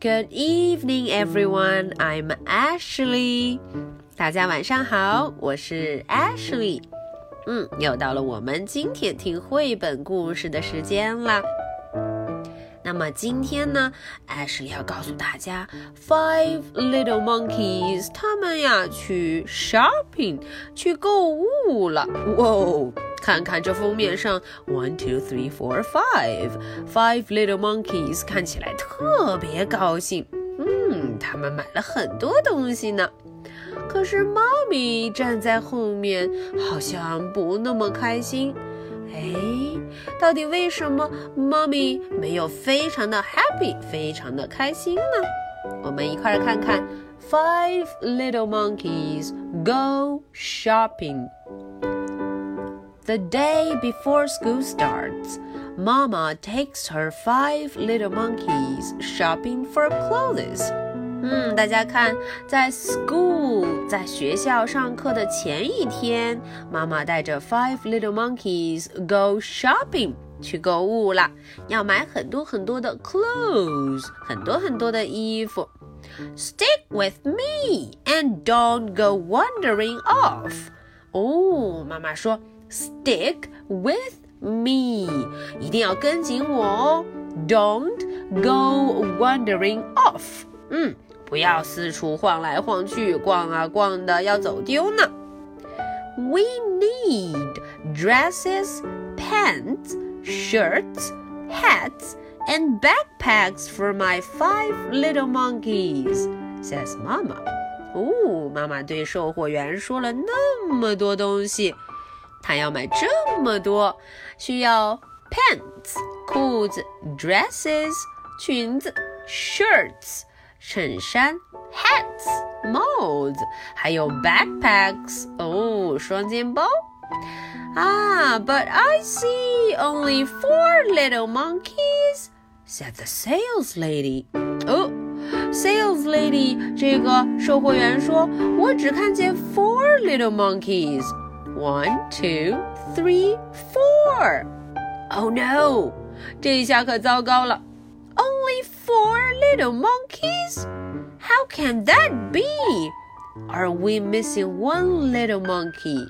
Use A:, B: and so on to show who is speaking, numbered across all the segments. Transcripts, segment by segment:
A: Good evening, everyone. I'm Ashley. 大家晚上好，我是 Ashley。嗯，又到了我们今天听绘本故事的时间啦。那么今天呢，Ashley 要告诉大家，Five Little Monkeys 他们呀去 shopping 去购物了。哇哦！ 看看这封面上，one two three four five five little monkeys，看起来特别高兴。嗯，他们买了很多东西呢。可是猫咪站在后面，好像不那么开心。哎，到底为什么猫咪没有非常的 happy，非常的开心呢？我们一块儿看看，five little monkeys go shopping。The day before school starts, Mama takes her five little monkeys shopping for clothes. 嗯，大家看，在 school 在学校上课的前一天，妈妈带着 five little monkeys go shopping 去购物啦，要买很多很多的 clothes，很多很多的衣服。Stick with me and don't go wandering off. 哦，妈妈说。 Stick with me，一定要跟紧我哦。Don't go wandering off，嗯，不要四处晃来晃去，逛啊逛的，要走丢呢。We need dresses, pants, shirts, hats, and backpacks for my five little monkeys, says Mama. 哦，妈妈对售货员说了那么多东西。 他要买这么多，需要 pants 裤子，dresses 裙子，shirts 衬衫，hats 帽子，还有 backpacks 哦双肩包。Ah, but I see only four little monkeys, said the sales lady. 哦，sales lady 这个售货员说，我只看见 four little monkeys。 one, two, three, four. Oh no! 这一下可糟糕了。Only four little monkeys? How can that be? Are we missing one little monkey?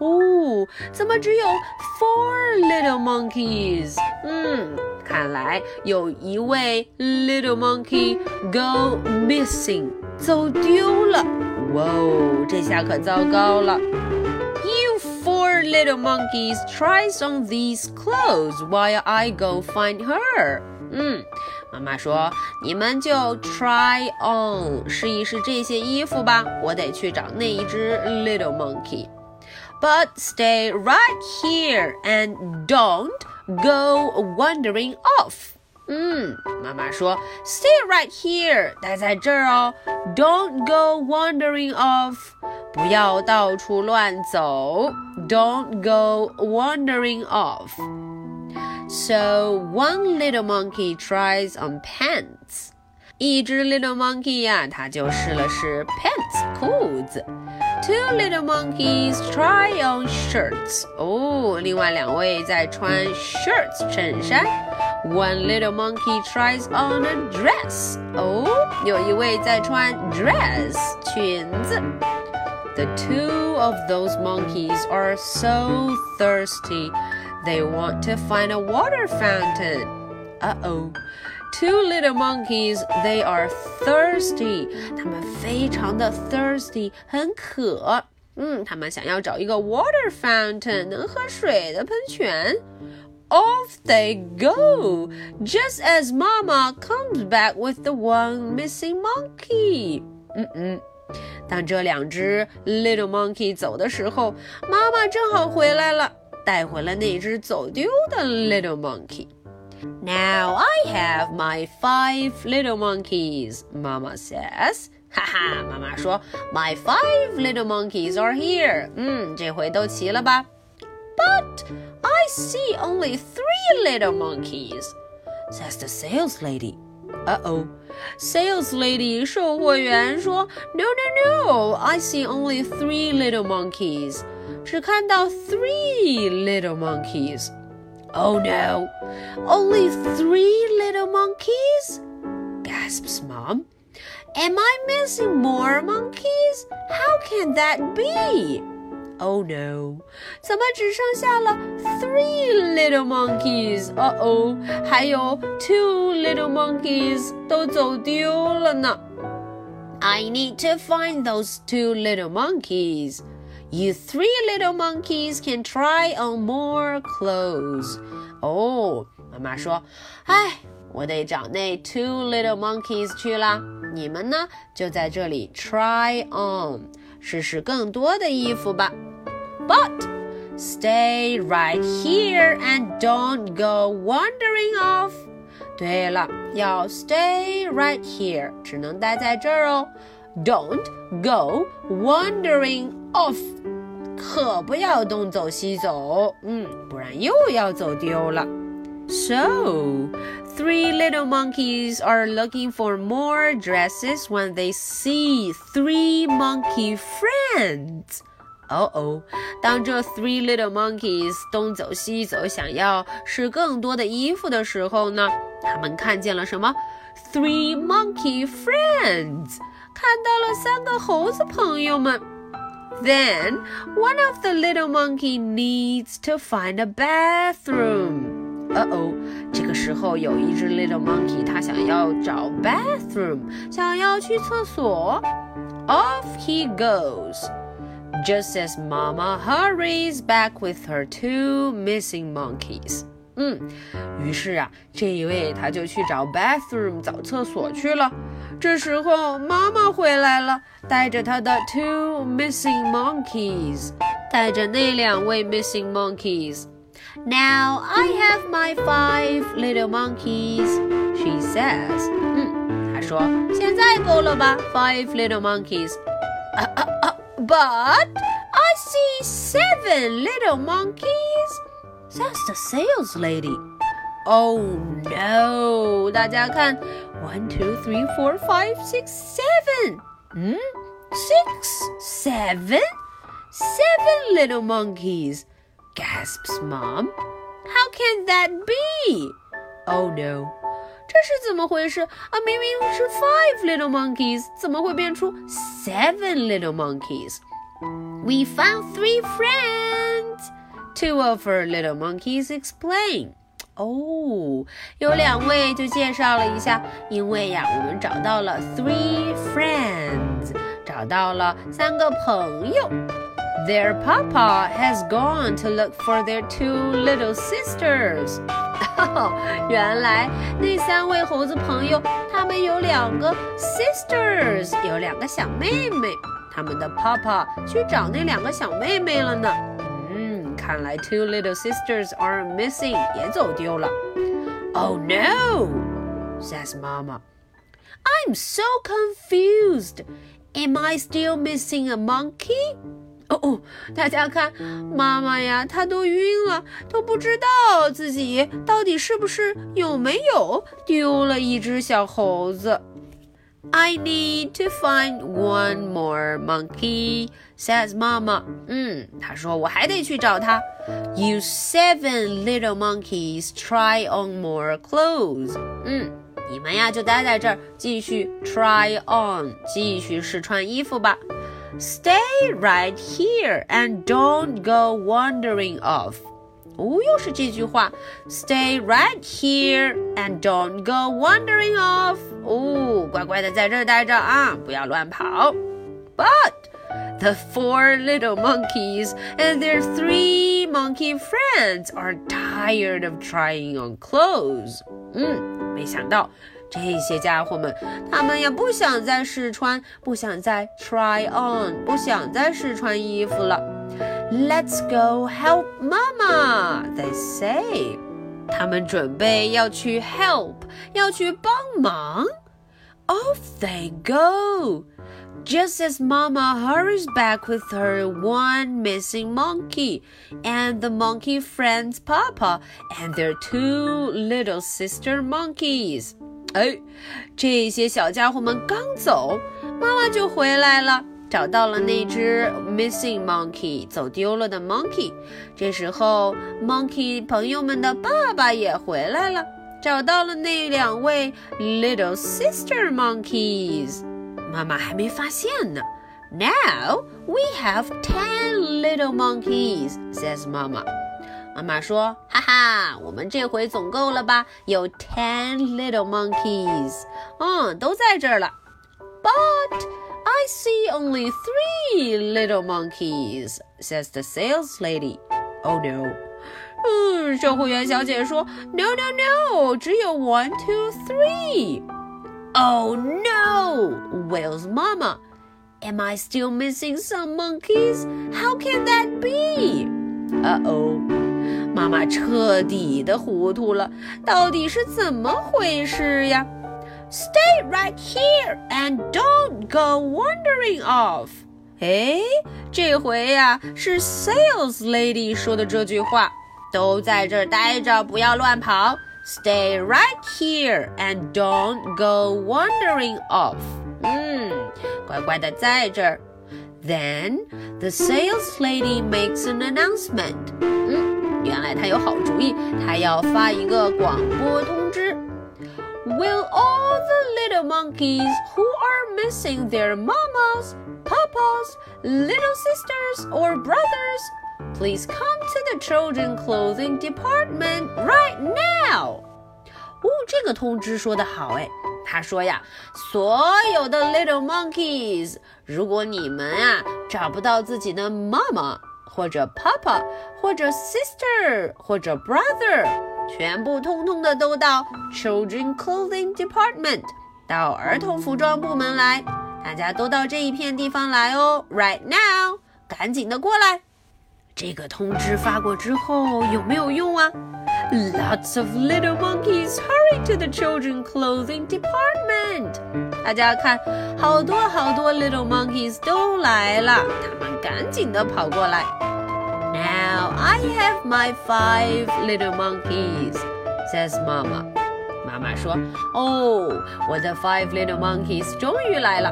A: 哦，怎么只有 four little monkeys？嗯，看来有一位 little monkey go missing，走丢了。哇哦，这下可糟糕了。 Four little monkeys tries on these clothes while I go find her. 嗯，妈妈说你们就 try on 试一试这些衣服吧，我得去找那一只 little monkey. But stay right here and don't go wandering off. 嗯，妈妈说，Stay right here，待在这儿哦。Don't go wandering off，不要到处乱走。Don't go wandering off. So one little monkey tries on pants. 一只 little monkey 呀，它就试了试 pants 裤子。 Two little monkeys try on shirts. 哦，另外两位在穿 shirts 衬衫。One little monkey tries on a dress. 哦，有一位在穿 dress 裙子。The two of those monkeys are so thirsty. They want to find a water fountain. Uh oh. Two little monkeys, they are thirsty. 他们非常的 thirsty，很渴。嗯，他们想要找一个 water fountain，能喝水的喷泉。off they go, just as Mama comes back with the one missing monkey. 嗯嗯，当这两只 little monkey 走的时候，妈妈正好回来了，带回了那只走丢的 little monkey. Now I have my five little monkeys, Mama says. 哈哈，妈妈说，My five little monkeys are here. 嗯，这回都齐了吧？But I see only three little monkeys, says the sales lady. Uh oh. Sales lady 售货员说：“No, no, no! I see only three little monkeys. 只看到 three little monkeys. Oh no! Only three little monkeys? gasps Mom. Am I missing more monkeys? How can that be? Oh no! 怎么只剩下了 three little monkeys？哦哦，还有 two little monkeys 都走丢了呢。I need to find those two little monkeys. You three little monkeys can try on more clothes. 哦，妈妈说，哎，我得找那 two little monkeys 去啦。你们呢，就在这里 try on，试试更多的衣服吧。but stay right here and don't go wandering off. 对了，要 stay right here，只能待在这儿哦。 Don't go wandering off，可不要东走西走，嗯，不然又要走丢了。So, three little monkeys are looking for more dresses when they see three monkey friends. 哦哦，当这 three little monkeys 东走西走，想要试更多的衣服的时候呢，他们看见了什么？Three monkey friends， 看到了三个猴子朋友们。Then one of the little monkey needs to find a bathroom. 呃哦，这个时候有一只 little monkey，它想要找 bathroom，想要去厕所。Off he goes just as Mama hurries back with her two missing monkeys. 嗯，于是啊，这一位他就去找 bathroom 找厕所去了。 这时候妈妈回来了，带着她的 two missing monkeys，带着那两位 missing monkeys。Now I have my five little monkeys, she says. 嗯，她说现在够了吧，five little monkeys。啊啊啊！but I see seven little monkeys, says the sales lady. Oh no! 大家看，one, two, three, four, five, six, seven. Hmm? Six, seven, seven little monkeys, gasps Mom. How can that be? Oh no! 这是怎么回事啊？明明是 five little monkeys，怎么会变出 seven little monkeys? We found three friends. Two of her little monkeys explain. 哦，有两位就介绍了一下，因为呀，我们找到了 three friends，找到了三个朋友。Their papa has gone to look for their two little sisters. 哈哈原来那三位猴子朋友，他们有两个 sisters，有两个小妹妹。他们的 papa 去找那两个小妹妹了呢。嗯，看来 two little sisters are missing，也走丢了。Oh no, says Mama. I'm so confused. Am I still missing a monkey? 哦哦，大家看，妈妈呀，她都晕了，都不知道自己到底是不是有没有丢了一只小猴子。 I need to find one more monkey, says Mama. 嗯，她说我还得去找他。You seven little monkeys try on more clothes. 嗯，你们呀就待在这儿，继续 try on，继续试穿衣服吧。Stay right here and don't go wandering off. 哦，又是这句话，Stay right here and don't go wandering off。哦，乖乖的在这儿待着啊，不要乱跑。But the four little monkeys and their three monkey friends are tired of trying on clothes。嗯，没想到。这些家伙们，他们也不想再试穿，不想再 try on，不想再试穿衣服了。 Let's go help Mama, they say。他们准备要去 help，要去帮忙。Off they go. Just as Mama hurries back with her one missing monkey, and the monkey friend's Papa, and their two little sister monkeys. 哎，这些小家伙们刚走，妈妈就回来了， 找到了那只 missing monkey 走丢了的 monkey。这时候，monkey 朋友们的爸爸也回来了。找到了那两位 little sister monkeys。妈妈还没发现呢。Now we have ten little monkeys, says Mama. 妈妈说：“哈哈，我们这回总够了吧？有 ten little monkeys，嗯，都在这儿了。But I see only three little monkeys, says the sales lady. Oh no！嗯，售货员小姐说：No, no, no，只有 one, two, three。Oh no! wails Mama. Am I still missing some monkeys? How can that be? Uh oh. 妈妈彻底的糊涂了，到底是怎么回事呀 ？Stay right here and don't go wandering off。哎，这回呀是 Sales Lady 说的这句话，都在这儿待着，不要乱跑。Stay right here and don't go wandering off。嗯，乖乖的在这儿。Then the sales lady makes an announcement。嗯。原来他有好主意，他要发一个广播通知。 Will all the little monkeys who are missing their mamas, papas, little sisters, or brothers please come to the children clothing department right now? 哦，这个通知说的好哎，他说呀，所有的 little monkeys，如果你们啊找不到自己的妈妈。或者 papa，或者 sister，或者 brother， 全部通通的都到 children clothing department，到儿童服装部门来。大家都到这一片地方来哦，right now，赶紧的过来。这个通知发过之后有没有用啊？Lots of little monkeys hurry to the children clothing department。大家看，好多好多 little monkeys 都来了，他们赶紧的跑过来。Now I have my five little monkeys, says Mama. 妈妈说：“哦，我的 five little monkeys 终于来了。”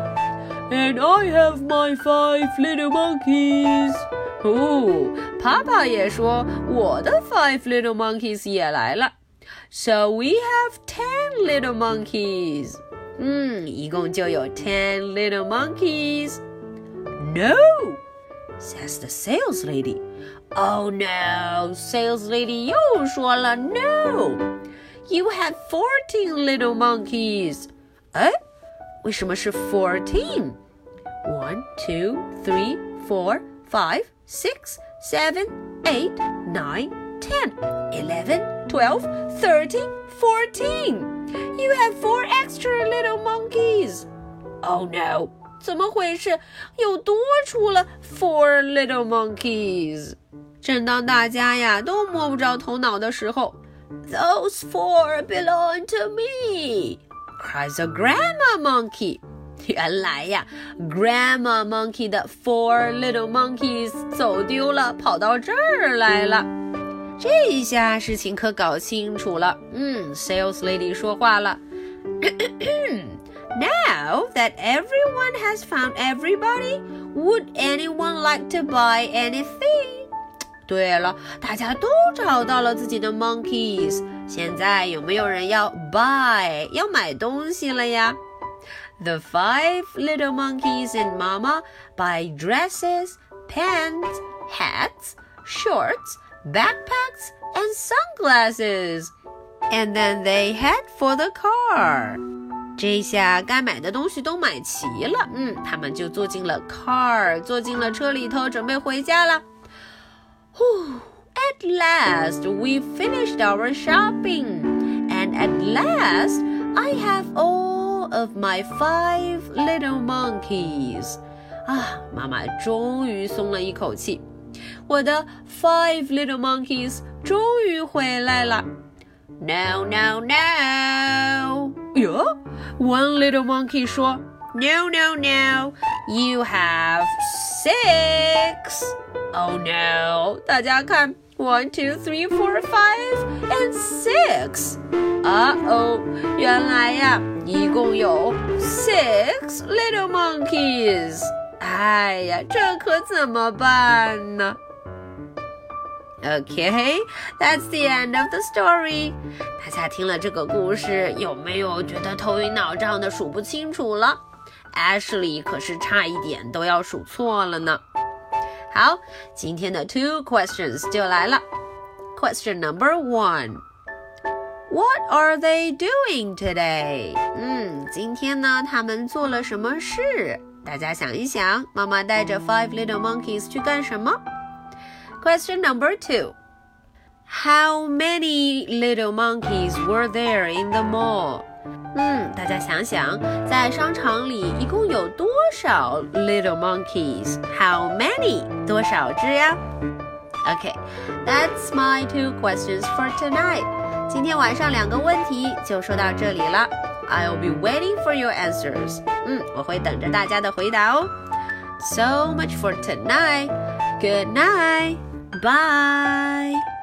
A: And I have my five little monkeys. 哦，爸爸也说我的 five little monkeys 也来了。So we have ten little monkeys. 嗯，一共就有 ten little monkeys. No, says the sales lady. Oh no, sales lady 又说了 no. You had fourteen little monkeys. Eh? 哎，为什么是 fourteen? One, two, three, four, five, six, seven, eight, nine, ten, eleven, twelve, thirteen, fourteen. You have four extra little monkeys. Oh no. 怎么回事？又多出了 four little monkeys。正当大家呀都摸不着头脑的时候，Those four belong to me, cries a grandma monkey. 原来呀，Grandma Monkey 的 Four Little Monkeys 走丢了，跑到这儿来了。这下事情可搞清楚了。嗯，Sales Lady 说话了。that everyone has found everybody, would anyone like to buy anything? 对了，大家都找到了自己的 monkeys。现在有没有人要 buy 要买东西了呀？The five little monkeys and Mama buy dresses, pants, hats, shorts, backpacks, and sunglasses. And then they head for the car. 这下该买的东西都买齐了，嗯，他们就坐进了 car，坐进了车里头，准备回家了。Whew, at last we finished our shopping, and at last I have all of my five little monkeys. 啊，妈妈终于松了一口气，我的 five little monkeys 终于回来了。No, no, no! 哟 ，One little monkey 说，No, no, no! You have six. Oh no！大家看，one, two, three, four, five, and six。啊哦，原来呀，一共有 six little monkeys。哎呀，这可怎么办呢 Okay, that's the end of the story. 大家听了这个故事，有没有觉得头晕脑胀的数不清楚了？Ashley 可是差一点都要数错了呢。好，今天的 two questions 就来了。Question number one. What are they doing today? 嗯，今天呢，他们做了什么事？大家想一想，妈妈带着 Five Little Monkeys 去干什么 ？Question number two. How many little monkeys were there in the mall? 嗯，大家想想，在商场里一共有多少 little monkeys? How many? 多少只呀？Okay, that's my two questions for tonight. 今天晚上两个问题就说到这里了。I'll be waiting for your answers. 嗯，我会等着大家的回答哦。So much for tonight. Good night. Bye.